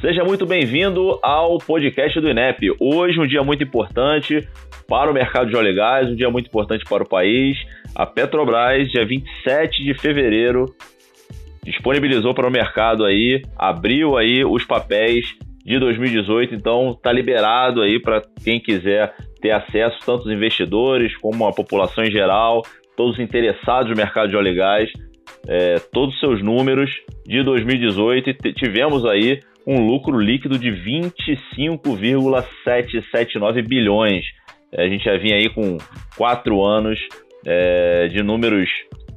Seja muito bem-vindo ao podcast do INEP. Hoje, um dia muito importante para o mercado de óleo e gás, um dia muito importante para o país. A Petrobras, dia 27 de fevereiro, disponibilizou para o mercado aí, abriu aí os papéis de 2018, então está liberado aí para quem quiser ter acesso, tanto os investidores como a população em geral, todos os interessados no mercado de óleo e gás, é, todos os seus números de 2018 e tivemos aí um lucro líquido de 25,779 bilhões. É, a gente já vinha aí com quatro anos é, de números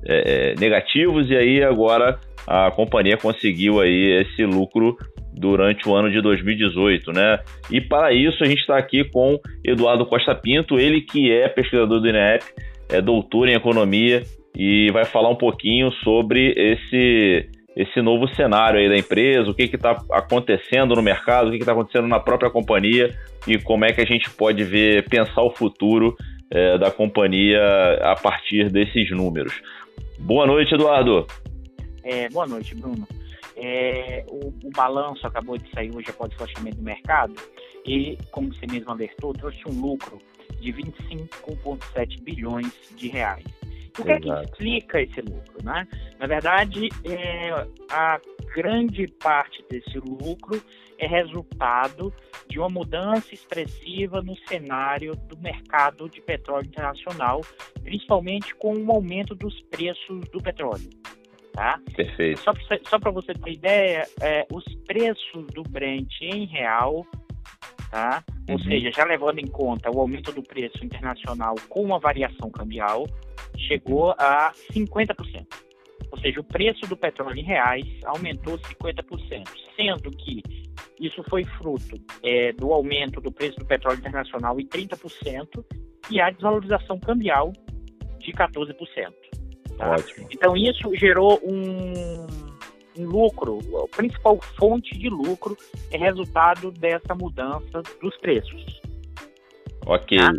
é, é, negativos e aí agora a companhia conseguiu aí esse lucro durante o ano de 2018, né? E para isso a gente está aqui com Eduardo Costa Pinto, ele que é pesquisador do INEP, é doutor em economia e vai falar um pouquinho sobre esse esse novo cenário aí da empresa, o que está acontecendo no mercado, o que está acontecendo na própria companhia e como é que a gente pode ver, pensar o futuro é, da companhia a partir desses números. Boa noite, Eduardo. É, boa noite, Bruno. É, o, o, balanço acabou de sair hoje após o fechamento do mercado e, como você mesmo alertou, trouxe um lucro de 25,7 bilhões de reais. O que é que explica esse lucro? Né? Na verdade, é, a grande parte desse lucro é resultado de uma mudança expressiva no cenário do mercado de petróleo internacional, principalmente com o aumento dos preços do petróleo. Tá? Perfeito. Só para você ter ideia, é, os preços do Brent em real, tá? Ou uhum. seja, já levando em conta o aumento do preço internacional com a variação cambial, chegou a 50%. Ou seja, o preço do petróleo em reais aumentou 50%, sendo que isso foi fruto é, do aumento do preço do petróleo internacional em 30% e a desvalorização cambial de 14%. Tá? Ótimo. Então, isso gerou um lucro, a principal fonte de lucro é resultado dessa mudança dos preços. Ok. Tá?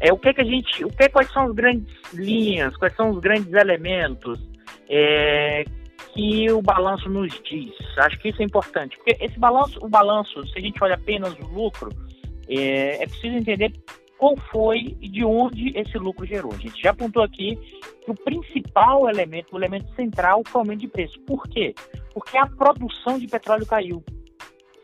É, o que, que a gente. O que, quais são as grandes linhas, quais são os grandes elementos é, que o balanço nos diz? Acho que isso é importante. Porque esse balanço, o balanço, se a gente olha apenas o lucro, é, é preciso entender qual foi e de onde esse lucro gerou. A gente já apontou aqui que o principal elemento, o elemento central, foi o aumento de preço. Por quê? Porque a produção de petróleo caiu.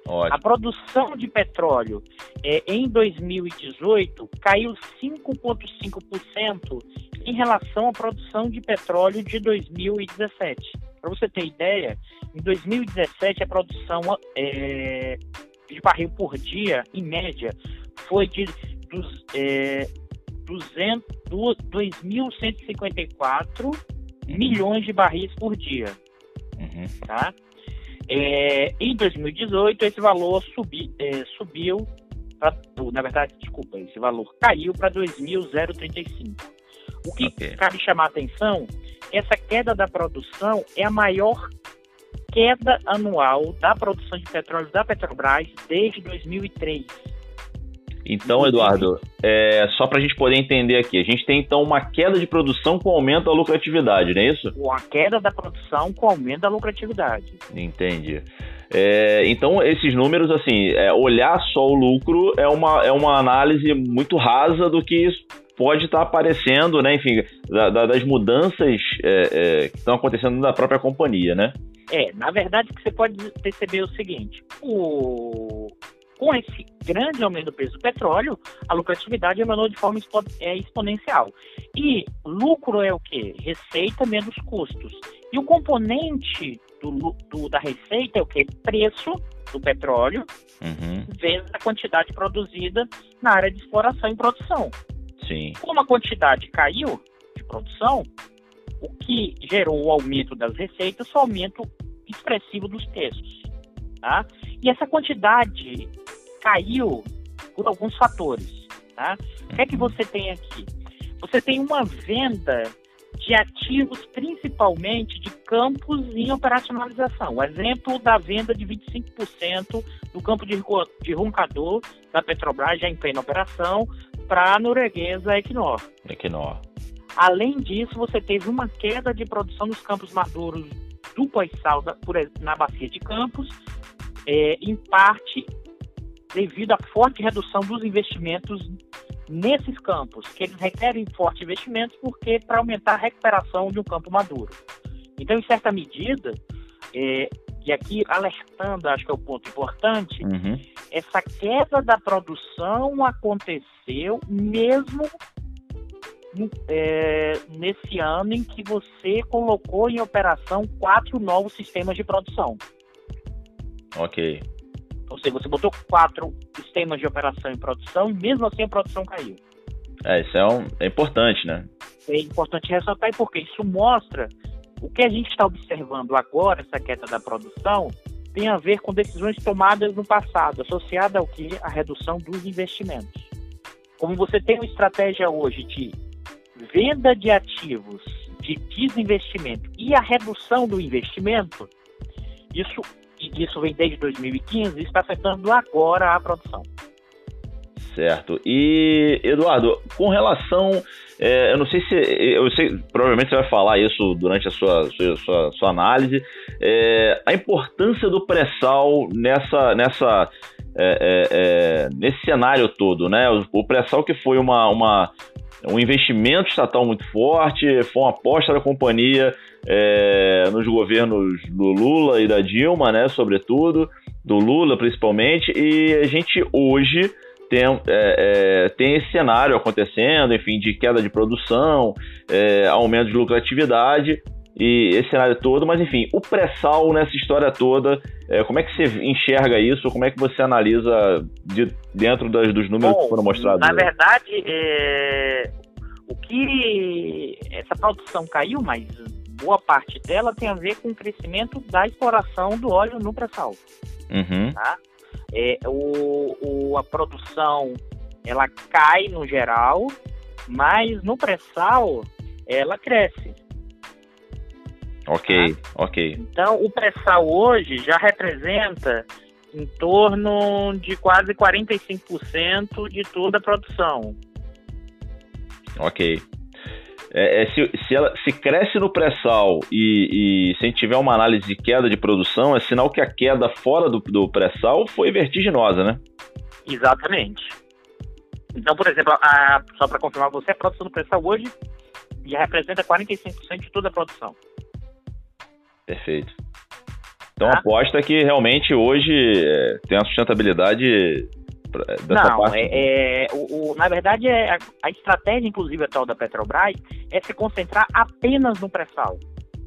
Ótimo. A produção de petróleo é, em 2018 caiu 5,5% em relação à produção de petróleo de 2017. Para você ter ideia, em 2017 a produção é, de barril por dia, em média, foi de dos, é, 2.154 milhões de barris por dia. Uhum. Tá? É, em 2018, esse valor subi, é, subiu, pra, na verdade, desculpa, esse valor caiu para 2.035. O que okay. cabe chamar a atenção, essa queda da produção é a maior queda anual da produção de petróleo da Petrobras desde 2003. Então, Eduardo, é, só para a gente poder entender aqui, a gente tem então uma queda de produção com aumento da lucratividade, não é isso? Uma queda da produção com aumento da lucratividade. Entendi. É, então, esses números, assim, é, olhar só o lucro é uma, é uma análise muito rasa do que pode estar tá aparecendo, né? Enfim, da, da, das mudanças é, é, que estão acontecendo na própria companhia, né? É, na verdade, que você pode perceber o seguinte: o, com esse grande aumento do preço do petróleo, a lucratividade emanou de forma é, exponencial. E lucro é o quê? Receita menos custos. E o componente do, do da receita é o quê? Preço do petróleo uhum. vezes a quantidade produzida na área de exploração e produção. Sim. Como a quantidade caiu de produção, o que gerou o aumento das receitas foi o aumento expressivo dos preços. Tá? E essa quantidade caiu por alguns fatores. Tá? O que é que uhum. você tem aqui? Você tem uma venda de ativos, principalmente de campos em operacionalização. O exemplo da venda de 25% do campo de, de Roncador da Petrobras, já em plena operação, para a norueguesa Equinor. Equinor. Além disso, você teve uma queda de produção nos campos maduros do pós-sal na bacia de Campos, é, em parte devido à forte redução dos investimentos nesses campos, que eles requerem fortes investimentos porque para aumentar a recuperação de um campo maduro. Então, em certa medida, é, e aqui alertando, acho que é o ponto importante, uhum. essa queda da produção aconteceu mesmo é, nesse ano em que você colocou em operação quatro novos sistemas de produção. Ok. Ou seja, você botou quatro sistemas de operação em produção e mesmo assim a produção caiu. É, isso é, um, é importante, né? É importante ressaltar porque isso mostra o que a gente está observando agora, essa queda da produção, tem a ver com decisões tomadas no passado, associada ao que? A redução dos investimentos. Como você tem uma estratégia hoje de venda de ativos, de desinvestimento e a redução do investimento, isso, isso vem desde 2015, está afetando agora a produção. Certo. E, Eduardo, com relação. É, eu não sei se. Eu sei, provavelmente você vai falar isso durante a sua, sua, sua, sua análise. É, a importância do pré-sal nessa. nessa é, é, é nesse cenário todo, né? O, o pré-sal que foi uma, uma, um investimento estatal muito forte, foi uma aposta da companhia é, nos governos do Lula e da Dilma, né? Sobretudo, do Lula principalmente, e a gente hoje tem, é, é, tem esse cenário acontecendo, enfim, de queda de produção, é, aumento de lucratividade e esse cenário todo, mas enfim, o pré-sal nessa história toda, é, como é que você enxerga isso? Como é que você analisa de, dentro das, dos números Bom, que foram mostrados? Na verdade, é, o que essa produção caiu, mas boa parte dela tem a ver com o crescimento da exploração do óleo no pré-sal. Uhum. Tá? é, o, o, a produção ela cai no geral, mas no pré-sal ela cresce. Ok, tá? ok. Então o pré-sal hoje já representa em torno de quase 45% de toda a produção. Ok. É, é, se, se, ela, se cresce no pré-sal e, e, se a gente tiver uma análise de queda de produção, é sinal que a queda fora do, do pré-sal foi vertiginosa, né? Exatamente. Então, por exemplo, a, só para confirmar você, a produção do pré-sal hoje já representa 45% de toda a produção. Perfeito. Então, tá? aposta que realmente hoje é, tem uma sustentabilidade dessa Não, parte? É, é o, o, na verdade, é, a, a, estratégia, inclusive, atual da Petrobras é se concentrar apenas no pré-sal.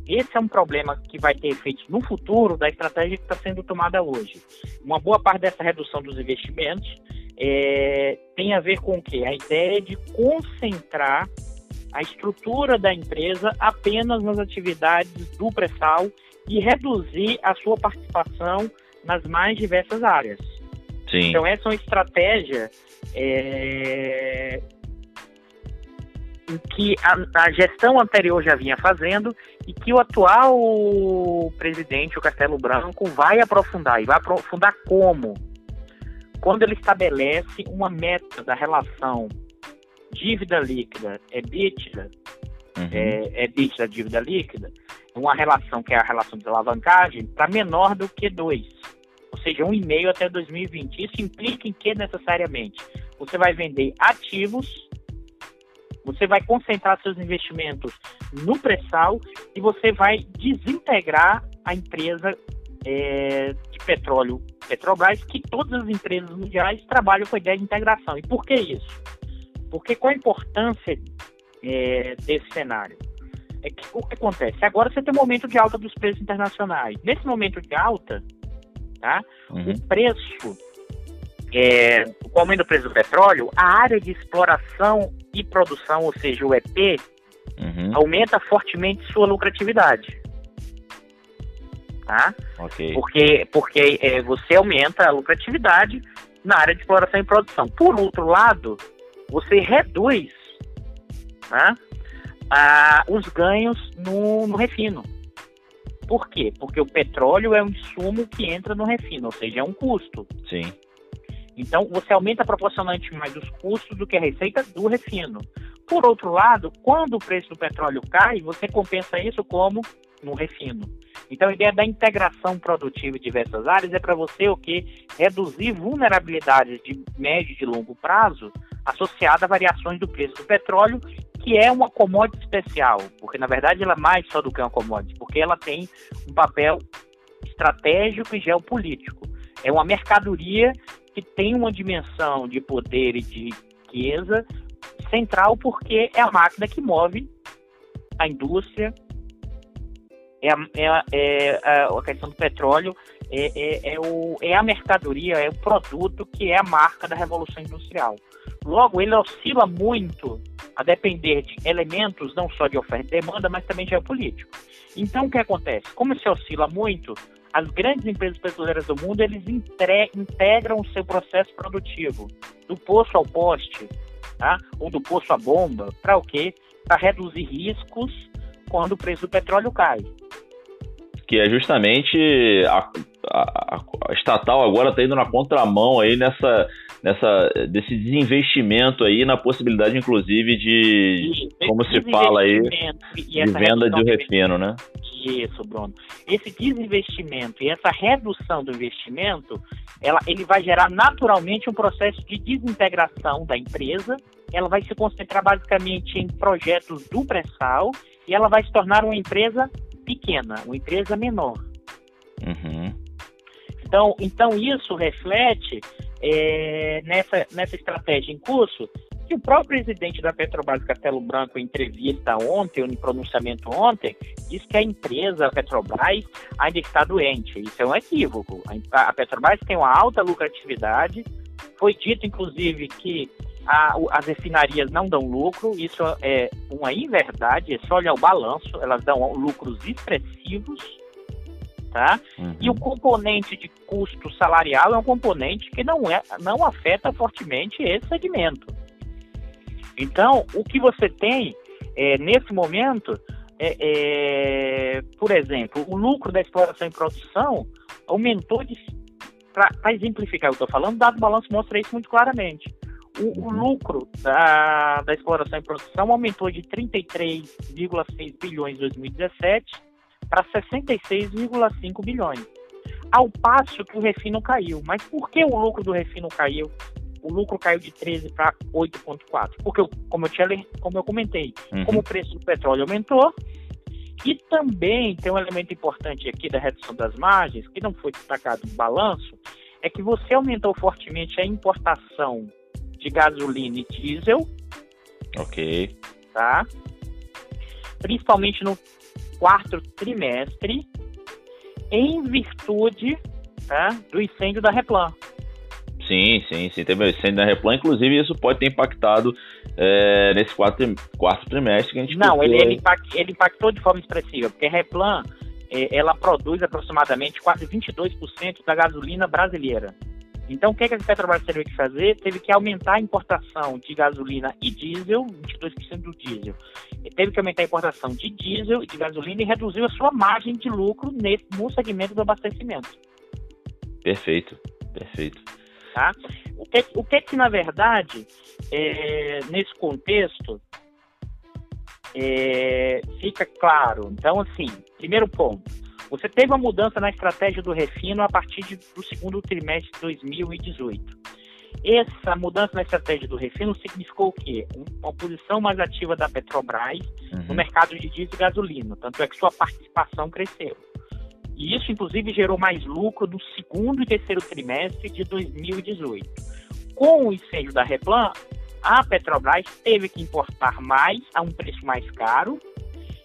Esse é um problema que vai ter efeitos no futuro da estratégia que está sendo tomada hoje. Uma boa parte dessa redução dos investimentos é, tem a ver com o quê? A ideia de concentrar a estrutura da empresa apenas nas atividades do pré-sal e reduzir a sua participação nas mais diversas áreas. Sim. Então, essa é uma estratégia é, em que a, a, gestão anterior já vinha fazendo e que o atual presidente, o Castelo Branco, vai aprofundar. E vai aprofundar como? Quando ele estabelece uma meta da relação dívida líquida, EBITDA, uhum. é, EBITDA, dívida líquida, uma relação que é a relação de alavancagem, para menor do que 2 ou seja, um e meio até 2020. Isso implica em que necessariamente? Você vai vender ativos, você vai concentrar seus investimentos no pré-sal e você vai desintegrar a empresa é, de petróleo Petrobras, que todas as empresas mundiais trabalham com a ideia de integração. E por que isso? Porque qual a importância é, desse cenário? É que o que acontece? Agora você tem um momento de alta dos preços internacionais. Nesse momento de alta, tá? Uhum. O preço, é, com o aumento do preço do petróleo, a área de exploração e produção, ou seja, o EP, uhum. aumenta fortemente sua lucratividade. Tá? Okay. Porque, porque é, você aumenta a lucratividade na área de exploração e produção. Por outro lado, você reduz tá? ah, os ganhos no, no refino. Por quê? Porque o petróleo é um insumo que entra no refino, ou seja, é um custo. Sim. Então, você aumenta proporcionalmente mais os custos do que a receita do refino. Por outro lado, quando o preço do petróleo cai, você compensa isso como no refino. Então, a ideia da integração produtiva em diversas áreas é para você o que reduzir vulnerabilidades de médio e de longo prazo associada a variações do preço do petróleo, que é uma commodity especial, porque na verdade ela é mais só do que uma commodity, porque ela tem um papel estratégico e geopolítico. É uma mercadoria que tem uma dimensão de poder e de riqueza central, porque é a máquina que move a indústria, é a, é a, é a questão do petróleo, é, é, é, o, é a mercadoria, é o produto que é a marca da Revolução Industrial. Logo, ele oscila muito a depender de elementos não só de oferta e demanda, mas também geopolítico. Então, o que acontece? Como se oscila muito, as grandes empresas petroleiras do mundo, eles integram o seu processo produtivo, do poço ao poste, tá? ou do poço à bomba, para o quê? Para reduzir riscos quando o preço do petróleo cai. Que é justamente a, a, a estatal agora está indo na contramão aí nessa, nessa, desse desinvestimento aí na possibilidade, inclusive, de, Isso, como se fala aí, de venda de refino, né? Isso, Bruno. Esse desinvestimento e essa redução do investimento, ela, ele vai gerar naturalmente um processo de desintegração da empresa. Ela vai se concentrar basicamente em projetos do pré-sal e ela vai se tornar uma empresa pequena, uma empresa menor. Uhum. Então, então isso reflete é, nessa, nessa estratégia em curso que o próprio presidente da Petrobras, Castelo Branco, em entrevista ontem, em pronunciamento ontem, diz que a empresa, a Petrobras, ainda está doente. Isso é um equívoco. A Petrobras tem uma alta lucratividade. Foi dito, inclusive, que a, as refinarias não dão lucro. Isso é uma inverdade. É só olhar o balanço. Elas dão lucros expressivos tá? Uhum. E o componente de custo salarial é um componente que não, é, não afeta fortemente esse segmento. Então, o que você tem é, nesse momento é, é, por exemplo, o lucro da exploração e produção aumentou de. Para exemplificar o que eu estou falando, o dado balanço mostra isso muito claramente. O, o, uhum. lucro da, da exploração e produção aumentou de 33,6 bilhões em 2017 para 66,5 bilhões. Ao passo que o refino caiu. Mas por que o lucro do refino caiu? O lucro caiu de 13 para 8,4. Porque, como eu, tinha, como eu comentei, uhum. como o preço do petróleo aumentou, e também tem um elemento importante aqui da redução das margens, que não foi destacado no balanço, é que você aumentou fortemente a importação de gasolina e diesel. Ok. Tá? Principalmente no quarto trimestre, em virtude tá, do incêndio da Replan. Sim, sim, sim. Teve o incêndio da Replan, inclusive isso pode ter impactado é, nesse quarto, quarto trimestre que a gente Não, ele, ele, ele, impactou de forma expressiva, porque a Replan é, ela produz aproximadamente quase 22% da gasolina brasileira. Então, o que, é que a Petrobras teve que fazer? Teve que aumentar a importação de gasolina e diesel, 22% do diesel. E teve que aumentar a importação de diesel e de gasolina e reduziu a sua margem de lucro nesse, no segmento do abastecimento. Perfeito, perfeito. Tá? O, que, o que que, na verdade, é, nesse contexto, é, fica claro? Então, assim, primeiro ponto, você teve uma mudança na estratégia do refino a partir de, do segundo trimestre de 2018. Essa mudança na estratégia do refino significou o quê? Uma posição mais ativa da Petrobras uhum. no mercado de diesel e gasolina, tanto é que sua participação cresceu. E isso, inclusive, gerou mais lucro no segundo e terceiro trimestre de 2018. Com o incêndio da Replan, a Petrobras teve que importar mais a um preço mais caro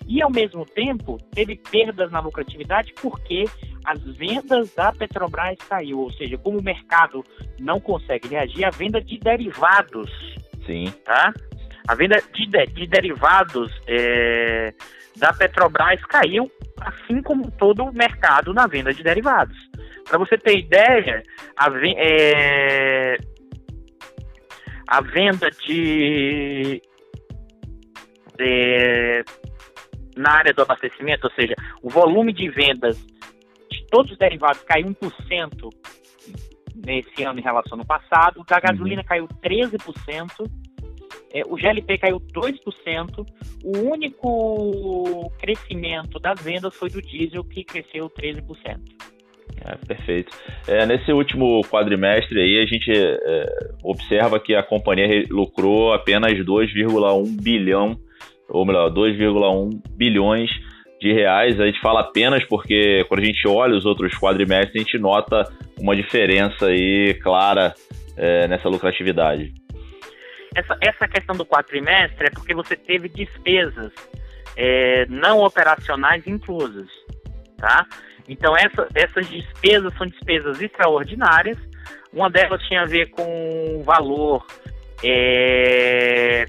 e, ao mesmo tempo, teve perdas na lucratividade porque as vendas da Petrobras caiu, ou seja, como o mercado não consegue reagir, a venda de derivados. Sim. Tá? A venda de, de derivados é, da Petrobras caiu, assim como todo o mercado na venda de derivados. Para você ter ideia, a, é, a venda de, de na área do abastecimento, ou seja, o volume de vendas de todos os derivados caiu 1% nesse ano em relação ao passado, da gasolina uhum. caiu 13%, é, o GLP caiu 2%, o único crescimento das vendas foi do diesel, que cresceu 13%. É, perfeito. É, nesse último quadrimestre aí, a gente é, observa que a companhia lucrou apenas 2,1 bilhão, ou melhor, 2,1 bilhões de reais. A gente fala apenas porque quando a gente olha os outros quadrimestres, a gente nota uma diferença aí clara é, nessa lucratividade. Essa, essa questão do quadrimestre é porque você teve despesas é, não operacionais inclusas, tá? Então essa, essas despesas são despesas extraordinárias. Uma delas tinha a ver com o valor é,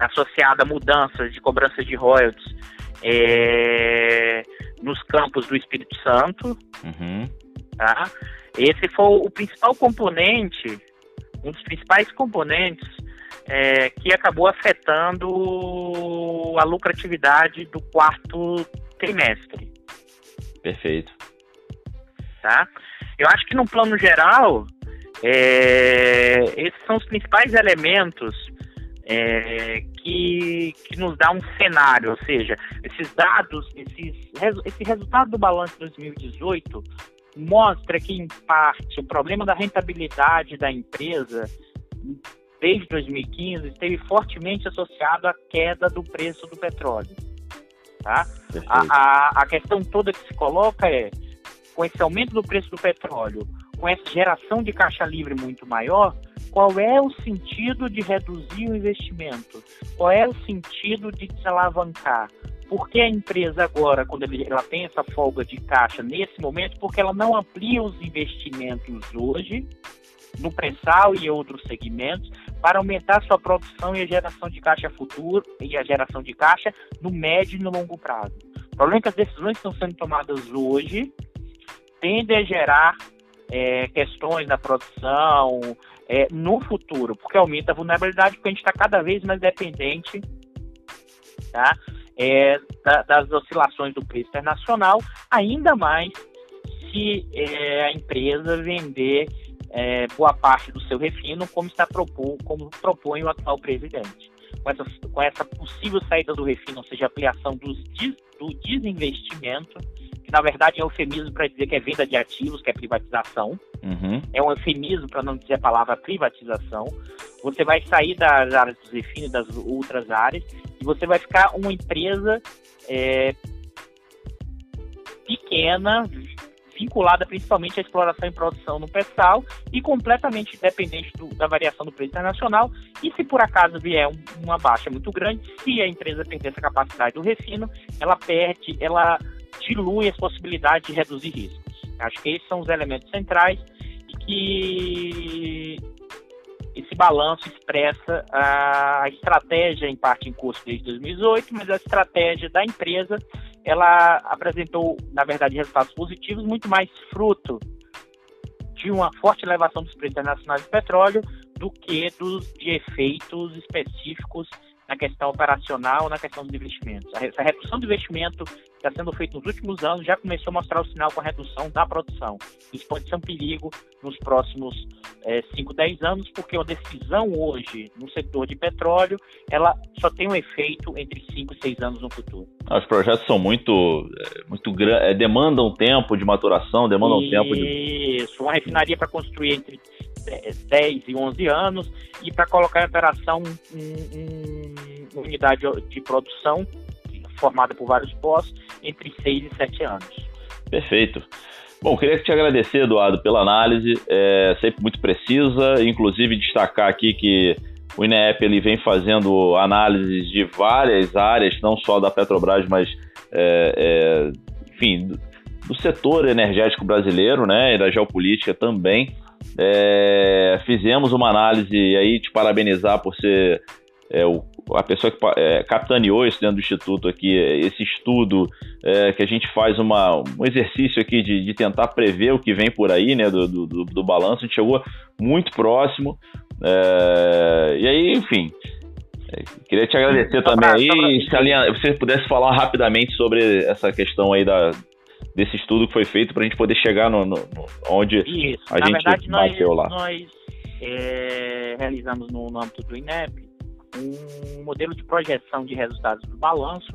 associado a mudanças de cobrança de royalties é, nos campos do Espírito Santo. Uhum. Tá? Esse foi o principal componente, um dos principais componentes é, que acabou afetando a lucratividade do quarto trimestre. Perfeito. Tá? Eu acho que no plano geral, é, esses são os principais elementos é, que, que nos dá um cenário, ou seja, esses dados, esses, esse resultado do balanço de 2018 mostra que, em parte, o problema da rentabilidade da empresa desde 2015 esteve fortemente associado à queda do preço do petróleo. Tá? A, a, a questão toda que se coloca é, com esse aumento do preço do petróleo, com essa geração de caixa livre muito maior, qual é o sentido de reduzir o investimento? Qual é o sentido de desalavancar? Por que a empresa agora, quando ela tem essa folga de caixa nesse momento, porque ela não amplia os investimentos hoje no pré-sal e outros segmentos para aumentar sua produção e a geração de caixa futuro e a geração de caixa no médio e no longo prazo. O problema é que as decisões que estão sendo tomadas hoje tendem a gerar é, questões na produção é, no futuro, porque aumenta a vulnerabilidade, porque a gente está cada vez mais dependente tá, é, da, das oscilações do preço internacional, ainda mais se é, a empresa vender é, boa parte do seu refino, como está propor, como propõe o atual presidente. Com essa, com essa possível saída do refino, ou seja, ampliação dos, do desinvestimento, que na verdade é um eufemismo para dizer que é venda de ativos, que é privatização. Uhum. É um eufemismo para não dizer a palavra privatização. Você vai sair das áreas dos refino e das outras áreas e você vai ficar uma empresa é, pequena, vinculada principalmente à exploração e produção no pré-sal e completamente dependente do, da variação do preço internacional. E se por acaso vier um, uma baixa muito grande, se a empresa perder essa capacidade do refino, ela perde, ela dilui as possibilidades de reduzir riscos. Acho que esses são os elementos centrais e que esse balanço expressa a estratégia em parte em curso desde 2018, mas a estratégia da empresa ela apresentou, na verdade, resultados positivos, muito mais fruto de uma forte elevação dos preços internacionais do petróleo do que dos, de efeitos específicos na questão operacional, na questão dos investimentos. Essa redução do investimento que está sendo feita nos últimos anos já começou a mostrar o sinal com a redução da produção. Isso pode ser um perigo nos próximos é, 5, 10 anos, porque uma decisão hoje no setor de petróleo, ela só tem um efeito entre 5 e 6 anos no futuro. Os projetos são muito, é, muito é, demandam tempo de maturação, demandam Isso, tempo de... Isso, uma refinaria para construir entre 10 e 11 anos e para colocar em operação um, uma unidade de produção formada por vários postos entre 6 e 7 anos. Perfeito. Bom, queria te agradecer, Eduardo, pela análise, é sempre muito precisa, inclusive destacar aqui que o INEP ele vem fazendo análises de várias áreas, não só da Petrobras, mas é, é, enfim, do setor energético brasileiro, né, e da geopolítica também. É, fizemos uma análise e aí te parabenizar por ser é, o, a pessoa que é, capitaneou isso dentro do Instituto aqui, esse estudo é, que a gente faz uma, um exercício aqui de, de tentar prever o que vem por aí, né, do, do, do balanço, a gente chegou muito próximo, é, e aí, enfim, é, queria te agradecer também pra, aí, se você pudesse falar rapidamente sobre essa questão aí da, desse estudo que foi feito para a gente poder chegar no, no, no onde Isso. a Na gente verdade, bateu nós, lá. Nós é, realizamos no, no âmbito do INEP um modelo de projeção de resultados do balanço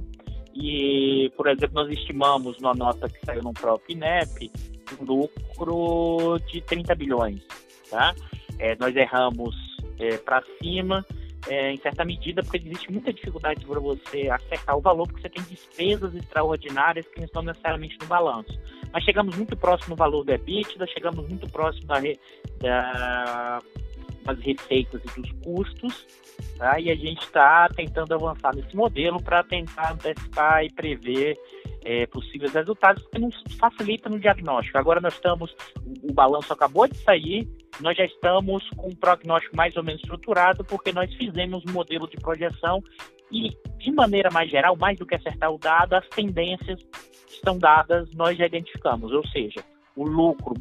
e, por exemplo, nós estimamos na nota que saiu no próprio INEP um lucro de 30 bilhões, tá? É, nós erramos é, para cima é, em certa medida, porque existe muita dificuldade para você acertar o valor, porque você tem despesas extraordinárias que não estão necessariamente no balanço. Mas chegamos muito próximo do valor do EBITDA, chegamos muito próximo da, da, das receitas e dos custos, tá? e a gente está tentando avançar nesse modelo para tentar antecipar e prever é, possíveis resultados, que nos facilita no diagnóstico. Agora nós estamos, o, balanço acabou de sair, nós já estamos com um prognóstico mais ou menos estruturado, porque nós fizemos um modelo de projeção e, de maneira mais geral, mais do que acertar o dado, as tendências estão dadas, nós já identificamos, ou seja, o lucro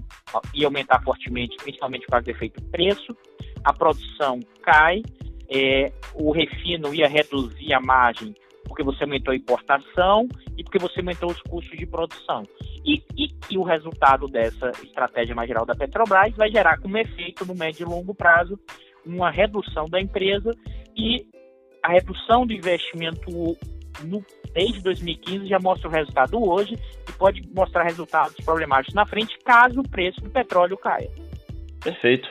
ia aumentar fortemente, principalmente por causa do efeito preço, a produção cai, é, o refino ia reduzir a margem porque você aumentou a importação e porque você aumentou os custos de produção. E, e, e, o resultado dessa estratégia mais geral da Petrobras vai gerar como efeito no médio e longo prazo uma redução da empresa e a redução do investimento no, desde 2015 já mostra o resultado hoje e pode mostrar resultados problemáticos na frente caso o preço do petróleo caia. Perfeito.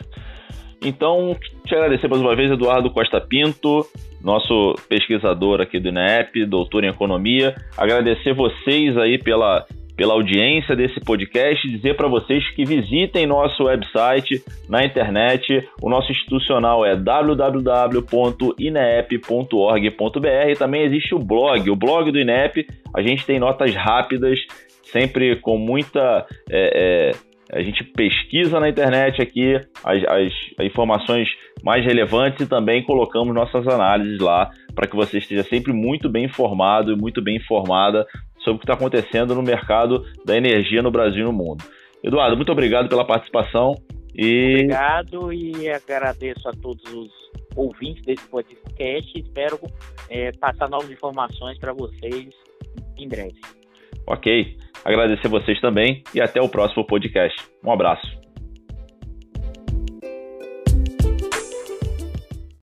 Então, te agradecer mais uma vez, Eduardo Costa Pinto, nosso pesquisador aqui do INEP, doutor em economia. Agradecer vocês aí pela, pela audiência desse podcast, dizer para vocês que visitem nosso website na internet. O nosso institucional é www.inep.org.br. Também existe o blog, o blog do INEP. A gente tem notas rápidas, sempre com muita. É, é, a gente pesquisa na internet aqui as, as, informações mais relevantes e também colocamos nossas análises lá para que você esteja sempre muito bem informado e muito bem informada sobre o que está acontecendo no mercado da energia no Brasil e no mundo. Eduardo, muito obrigado pela participação. E... Obrigado e agradeço a todos os ouvintes desse podcast. Espero é, passar novas informações para vocês em breve. Ok. Agradecer vocês também e até o próximo podcast. Um abraço.